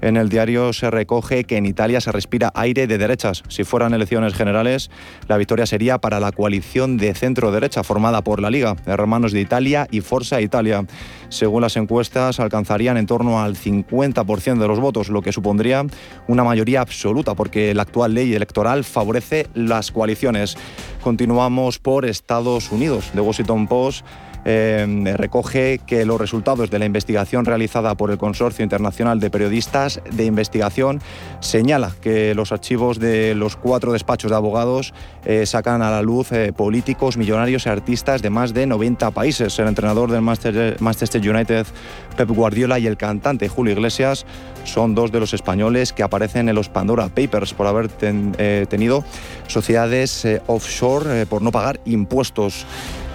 En el diario se recoge que en Italia se respira aire de derechas. Si fueran elecciones generales, la victoria sería para la coalición de centro-derecha formada por la Liga, Hermanos de Italia y Forza Italia. Según las encuestas, alcanzarían en torno al 50% de los votos, lo que supondría una mayoría absoluta, porque la actual ley electoral favorece las coaliciones. Continuamos por Estados Unidos. The Washington Post eh, recoge que los resultados de la investigación realizada por el Consorcio Internacional de Periodistas de Investigación señala que los archivos de los cuatro despachos de abogados eh, sacan a la luz eh, políticos, millonarios y artistas de más de 90 países. El entrenador del Manchester United, Pep Guardiola, y el cantante Julio Iglesias son dos de los españoles que aparecen en los Pandora Papers por haber tenido sociedades offshore por no pagar impuestos.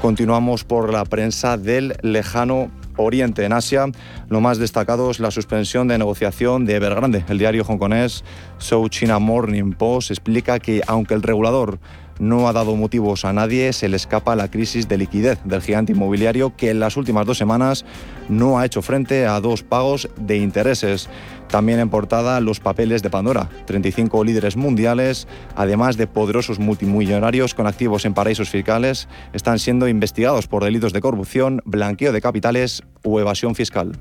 Continuamos por la prensa del lejano Oriente. En Asia, lo más destacado es la suspensión de negociación de Evergrande. El diario hongkonés South China Morning Post explica que aunque el regulador no ha dado motivos a nadie, se le escapa la crisis de liquidez del gigante inmobiliario que en las últimas dos semanas no ha hecho frente a dos pagos de intereses. También en portada los papeles de Pandora, 35 líderes mundiales, además de poderosos multimillonarios con activos en paraísos fiscales, están siendo investigados por delitos de corrupción, blanqueo de capitales o evasión fiscal.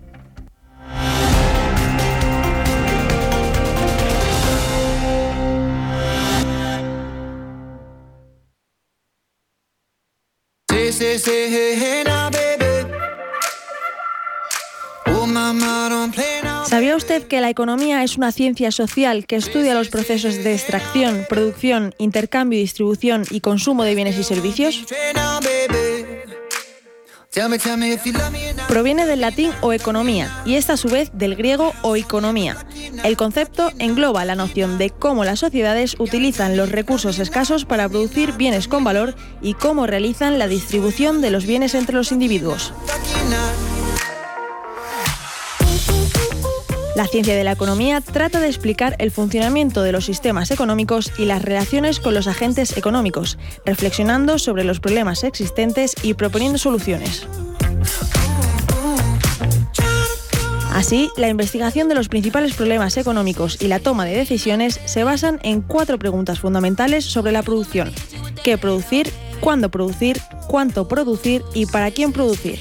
¿Sabía usted que la economía es una ciencia social que estudia los procesos de extracción, producción, intercambio, distribución y consumo de bienes y servicios? Proviene del latín o economía y esta a su vez del griego o economía. El concepto engloba la noción de cómo las sociedades utilizan los recursos escasos para producir bienes con valor y cómo realizan la distribución de los bienes entre los individuos. La ciencia de la economía trata de explicar el funcionamiento de los sistemas económicos y las relaciones con los agentes económicos, reflexionando sobre los problemas existentes y proponiendo soluciones. Así, la investigación de los principales problemas económicos y la toma de decisiones se basan en cuatro preguntas fundamentales sobre la producción. ¿Qué producir? ¿Cuándo producir? ¿Cuánto producir? ¿Y para quién producir?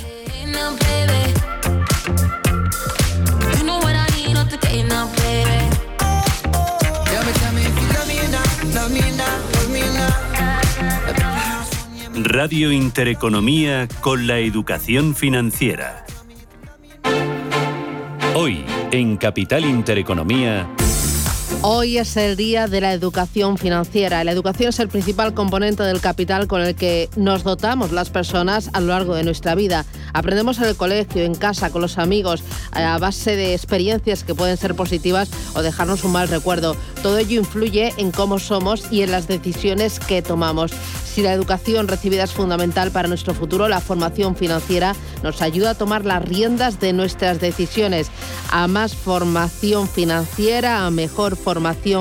Radio Intereconomía con la educación financiera. Hoy, en Capital Intereconomía, Hoy es el día de la educación financiera. La educación es el principal componente del capital con el que nos dotamos las personas a lo largo de nuestra vida. Aprendemos en el colegio, en casa, con los amigos, a base de experiencias que pueden ser positivas o dejarnos un mal recuerdo. Todo ello influye en cómo somos y en las decisiones que tomamos. Si la educación recibida es fundamental para nuestro futuro, la formación financiera nos ayuda a tomar las riendas de nuestras decisiones. A más formación financiera, a mejor formación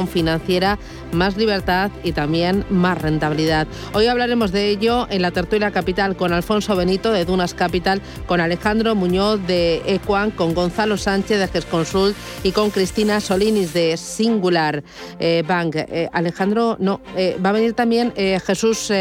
financiera, más libertad y también más rentabilidad. Hoy hablaremos de ello en la tertulia capital con Alfonso Benito de Dunas Capital, con Alejandro Muñoz de Equan, con Gonzalo Sánchez de GESConsult y con Cristina Solinis de Singular eh, Bank. Eh, Alejandro, no, eh, va a venir también Jesús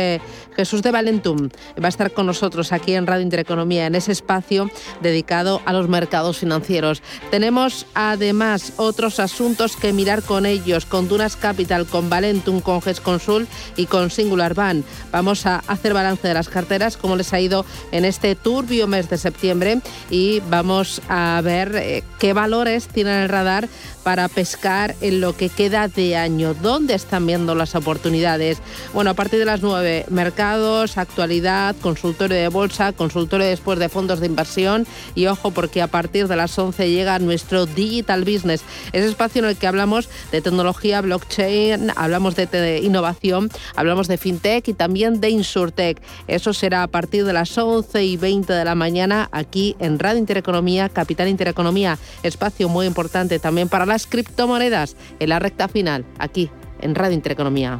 Jesús de Valentum va a estar con nosotros aquí en Radio Intereconomía, en ese espacio dedicado a los mercados financieros. Tenemos además otros asuntos que mirar con ellos, con Dunas Capital, con Valentum, con GESConsult y con Singular Bank. Vamos a hacer balance de las carteras, cómo les ha ido en este turbio mes de septiembre y vamos a ver eh, qué valores tienen el radar para pescar en lo que queda de año. ¿Dónde están viendo las oportunidades? Bueno, a partir de las 9, mercados, actualidad, consultorio de bolsa, consultorio después de fondos de inversión y ojo porque a partir de las 11 llega nuestro Digital Business, ese espacio en el que hablamos de tecnología, blockchain, hablamos de, innovación, hablamos de fintech y también de insurtech. Eso será a partir de las 11 y 20 de la mañana aquí en Radio Intereconomía, Capital Intereconomía, espacio muy importante también para las criptomonedas en la recta final, aquí en Radio Intereconomía.